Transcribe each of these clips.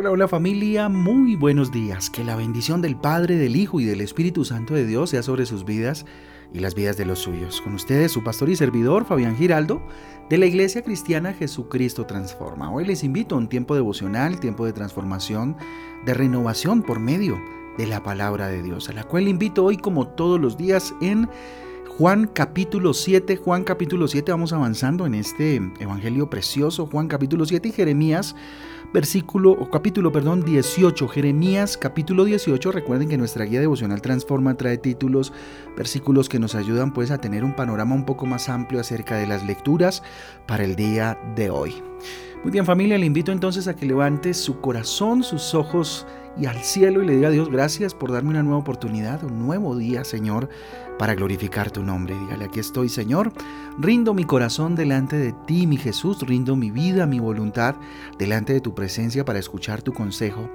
Hola, hola familia, muy buenos días. Que la bendición del Padre, del Hijo y del Espíritu Santo de Dios sea sobre sus vidas y las vidas de los suyos. Con ustedes su pastor y servidor Fabián Giraldo de la Iglesia Cristiana Jesucristo Transforma. Hoy les invito a un tiempo devocional, tiempo de transformación, de renovación por medio de la palabra de Dios, a la cual invito hoy como todos los días en Juan capítulo 7, Juan capítulo 7, vamos avanzando en este evangelio precioso, Juan capítulo 7 y Jeremías versículo o capítulo, perdón, 18, Jeremías capítulo 18. Recuerden que nuestra guía devocional Transforma trae títulos, versículos que nos ayudan pues a tener un panorama un poco más amplio acerca de las lecturas para el día de hoy. Muy bien familia, le invito entonces a que levante su corazón, sus ojos y al cielo y le diga a Dios gracias por darme una nueva oportunidad, un nuevo día, Señor, para glorificar tu nombre. Dígale, aquí estoy, Señor. Rindo mi corazón delante de ti, mi Jesús. Rindo mi vida, mi voluntad delante de tu presencia para escuchar tu consejo.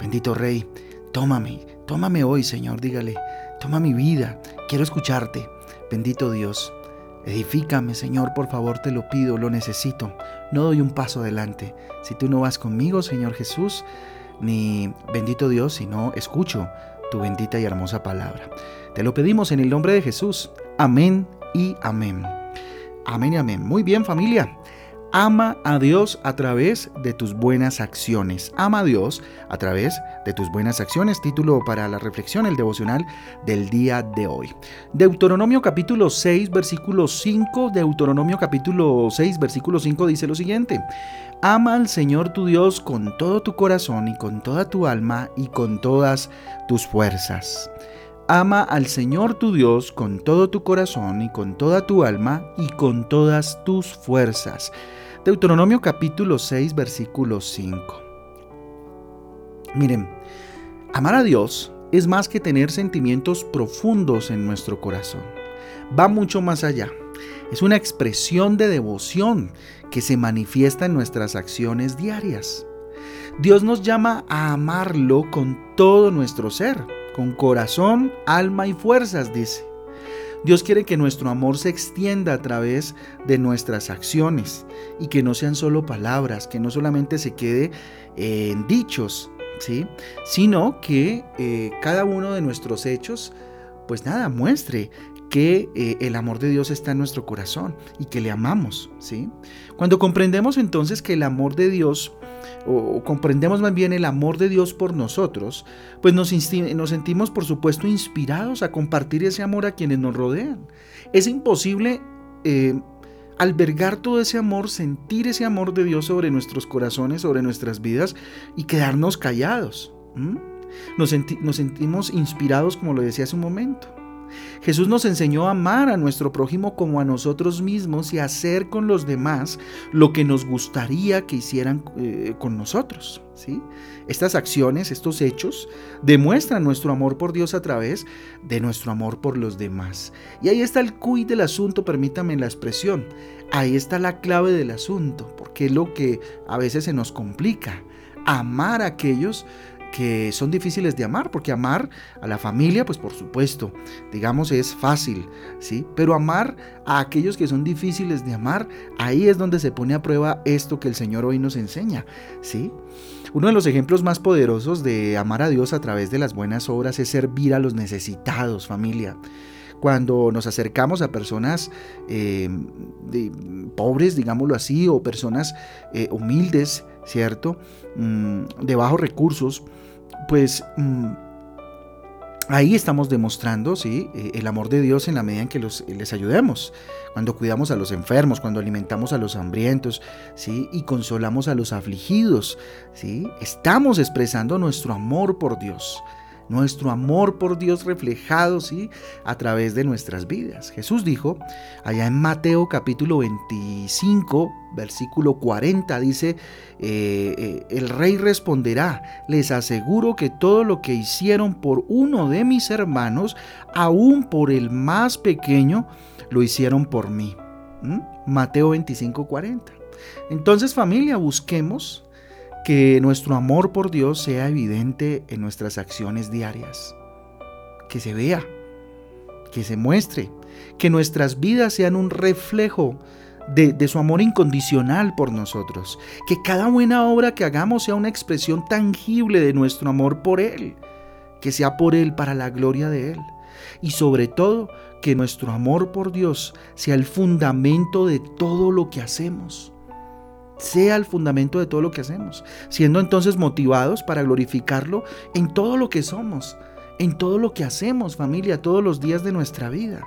Bendito Rey, tómame, tómame hoy, Señor. Dígale, toma mi vida. Quiero escucharte. Bendito Dios. Edifícame, Señor, por favor, te lo pido, lo necesito. No doy un paso adelante. Si tú no vas conmigo, Señor Jesús, ni bendito Dios, sino escucho tu bendita y hermosa palabra. Te lo pedimos en el nombre de Jesús. Amén y amén. Amén y amén. Muy bien familia. Ama a Dios a través de tus buenas acciones. Ama a Dios a través de tus buenas acciones. Título para la reflexión, el devocional del día de hoy. Deuteronomio capítulo 6, versículo 5. Deuteronomio capítulo 6, versículo 5 dice lo siguiente. Ama al Señor tu Dios con todo tu corazón y con toda tu alma y con todas tus fuerzas. Ama al Señor tu Dios con todo tu corazón y con toda tu alma y con todas tus fuerzas. Deuteronomio capítulo 6 versículo 5. Miren, amar a Dios es más que tener sentimientos profundos en nuestro corazón. Va mucho más allá. Es una expresión de devoción que se manifiesta en nuestras acciones diarias. Dios nos llama a amarlo con todo nuestro ser con corazón, alma y fuerzas, dice. Dios quiere que nuestro amor se extienda a través de nuestras acciones y que no sean solo palabras, que no solamente se quede en dichos, ¿sí? sino que eh, cada uno de nuestros hechos, pues nada, muestre que eh, el amor de Dios está en nuestro corazón y que le amamos. ¿sí? Cuando comprendemos entonces que el amor de Dios o, comprendemos más bien el amor de Dios por nosotros, pues nos, sentimos por supuesto inspirados a compartir ese amor a quienes nos rodean. Es imposible eh, albergar todo ese amor, sentir ese amor de Dios sobre nuestros corazones, sobre nuestras vidas y quedarnos callados. Nos, nos sentimos inspirados, como lo decía hace un momento. Jesús nos enseñó a amar a nuestro prójimo como a nosotros mismos y hacer con los demás lo que nos gustaría que hicieran eh, con nosotros. ¿sí? Estas acciones, estos hechos, demuestran nuestro amor por Dios a través de nuestro amor por los demás. Y ahí está el cuy del asunto, permítame la expresión. Ahí está la clave del asunto, porque es lo que a veces se nos complica. Amar a aquellos que son difíciles de amar, porque amar a la familia, pues por supuesto, digamos, es fácil, ¿sí? Pero amar a aquellos que son difíciles de amar, ahí es donde se pone a prueba esto que el Señor hoy nos enseña, ¿sí? Uno de los ejemplos más poderosos de amar a Dios a través de las buenas obras es servir a los necesitados, familia cuando nos acercamos a personas eh, pobres, digámoslo así, o personas eh, humildes, ¿cierto? Mm, de bajos recursos, pues mm, ahí estamos demostrando ¿sí? Eh, el amor de Dios en la medida en que los, les ayudemos. Cuando cuidamos a los enfermos, cuando alimentamos a los hambrientos ¿sí? y consolamos a los afligidos. ¿sí? Estamos expresando nuestro amor por Dios nuestro amor por Dios reflejado ¿sí? a través de nuestras vidas. Jesús dijo, allá en Mateo capítulo 25, versículo 40, dice, eh, eh, el rey responderá, les aseguro que todo lo que hicieron por uno de mis hermanos, aún por el más pequeño, lo hicieron por mí. ¿Mm? Mateo 25, 40. Entonces familia, busquemos que nuestro amor por Dios sea evidente en nuestras acciones diarias, que se vea, que se muestre, que nuestras vidas sean un reflejo de, su amor incondicional por nosotros. Que cada buena obra que hagamos sea una expresión tangible de nuestro amor por Él. Que sea por Él para la gloria de Él. Y sobre todo, que nuestro amor por Dios sea el fundamento de todo lo que hacemos sea el fundamento de todo lo que hacemos, siendo entonces motivados para glorificarlo en todo lo que somos, en todo lo que hacemos, familia, todos los días de nuestra vida.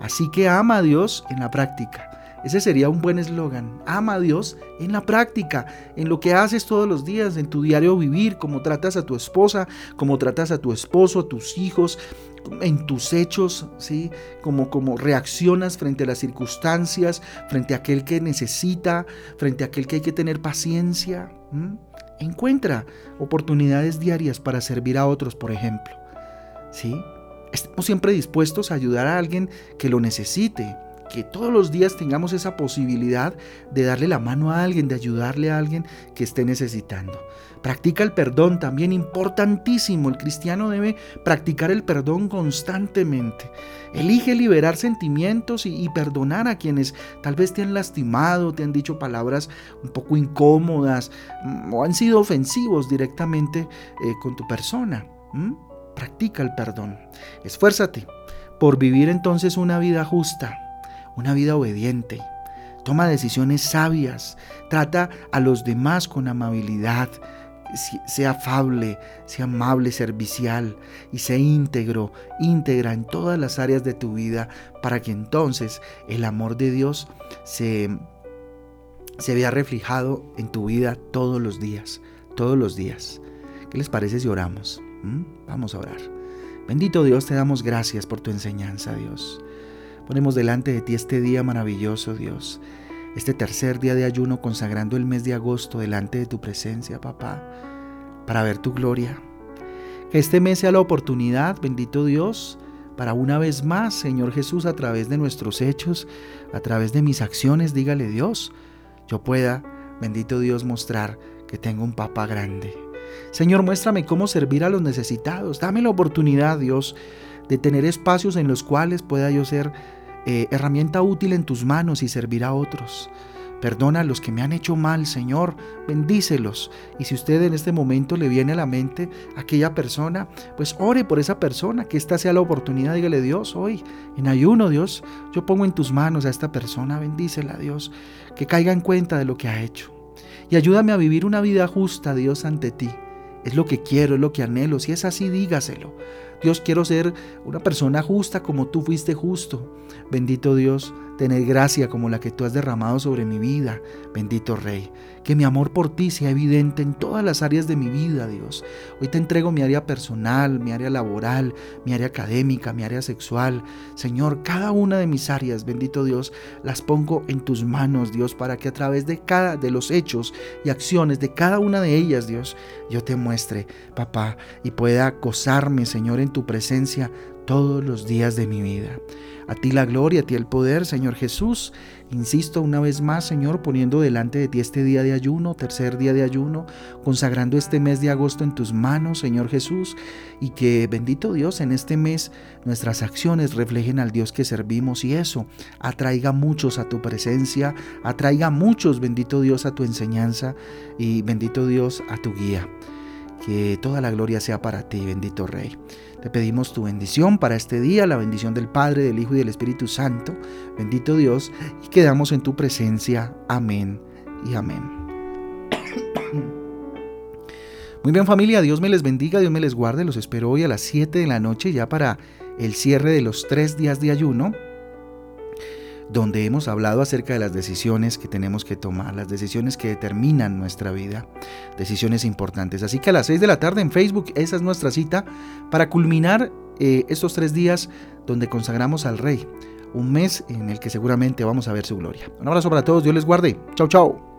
Así que ama a Dios en la práctica. Ese sería un buen eslogan. Ama a Dios en la práctica, en lo que haces todos los días, en tu diario vivir, cómo tratas a tu esposa, cómo tratas a tu esposo, a tus hijos, en tus hechos, ¿sí? Como, como reaccionas frente a las circunstancias, frente a aquel que necesita, frente a aquel que hay que tener paciencia. Encuentra oportunidades diarias para servir a otros, por ejemplo. ¿Sí? Estamos siempre dispuestos a ayudar a alguien que lo necesite que todos los días tengamos esa posibilidad de darle la mano a alguien, de ayudarle a alguien que esté necesitando. Practica el perdón, también importantísimo. El cristiano debe practicar el perdón constantemente. Elige liberar sentimientos y, perdonar a quienes tal vez te han lastimado, te han dicho palabras un poco incómodas mm, o han sido ofensivos directamente eh, con tu persona. Practica el perdón. Esfuérzate por vivir entonces una vida justa, una vida obediente. Toma decisiones sabias, trata a los demás con amabilidad, sea afable, sea amable, servicial y sea íntegro, íntegra en todas las áreas de tu vida para que entonces el amor de Dios se, se vea reflejado en tu vida todos los días, todos los días. ¿Qué les parece si oramos? ¿Mm? Vamos a orar. Bendito Dios, te damos gracias por tu enseñanza, Dios. Ponemos delante de ti este día maravilloso, Dios. Este tercer día de ayuno consagrando el mes de agosto delante de tu presencia, papá, para ver tu gloria. Que este mes sea la oportunidad, bendito Dios, para una vez más, Señor Jesús, a través de nuestros hechos, a través de mis acciones, dígale Dios, yo pueda, bendito Dios, mostrar que tengo un papá grande. Señor, muéstrame cómo servir a los necesitados. Dame la oportunidad, Dios, de tener espacios en los cuales pueda yo ser eh, herramienta útil en tus manos y servir a otros. Perdona a los que me han hecho mal, Señor, bendícelos. Y si usted en este momento le viene a la mente aquella persona, pues ore por esa persona, que esta sea la oportunidad, dígale Dios, hoy en ayuno, Dios, yo pongo en tus manos a esta persona, bendícela, Dios, que caiga en cuenta de lo que ha hecho. Y ayúdame a vivir una vida justa, Dios, ante ti. Es lo que quiero, es lo que anhelo. Si es así, dígaselo. Dios, quiero ser una persona justa como tú fuiste justo. Bendito Dios, tener gracia como la que tú has derramado sobre mi vida, bendito Rey. Que mi amor por ti sea evidente en todas las áreas de mi vida, Dios. Hoy te entrego mi área personal, mi área laboral, mi área académica, mi área sexual. Señor, cada una de mis áreas, bendito Dios, las pongo en tus manos, Dios, para que a través de cada de los hechos y acciones de cada una de ellas, Dios, yo te muestre, papá, y pueda gozarme, Señor, en tu presencia todos los días de mi vida. A ti la gloria, a ti el poder, Señor Jesús. Insisto una vez más, Señor, poniendo delante de ti este día de ayuno, tercer día de ayuno, consagrando este mes de agosto en tus manos, Señor Jesús, y que bendito Dios en este mes nuestras acciones reflejen al Dios que servimos y eso atraiga muchos a tu presencia, atraiga muchos, bendito Dios, a tu enseñanza y bendito Dios a tu guía. Que toda la gloria sea para ti, bendito Rey. Te pedimos tu bendición para este día, la bendición del Padre, del Hijo y del Espíritu Santo. Bendito Dios, y quedamos en tu presencia. Amén y amén. Muy bien familia, Dios me les bendiga, Dios me les guarde. Los espero hoy a las 7 de la noche ya para el cierre de los tres días de ayuno donde hemos hablado acerca de las decisiones que tenemos que tomar, las decisiones que determinan nuestra vida, decisiones importantes. Así que a las 6 de la tarde en Facebook, esa es nuestra cita para culminar eh, estos tres días donde consagramos al Rey, un mes en el que seguramente vamos a ver su gloria. Un abrazo para todos, Dios les guarde. Chao, chao.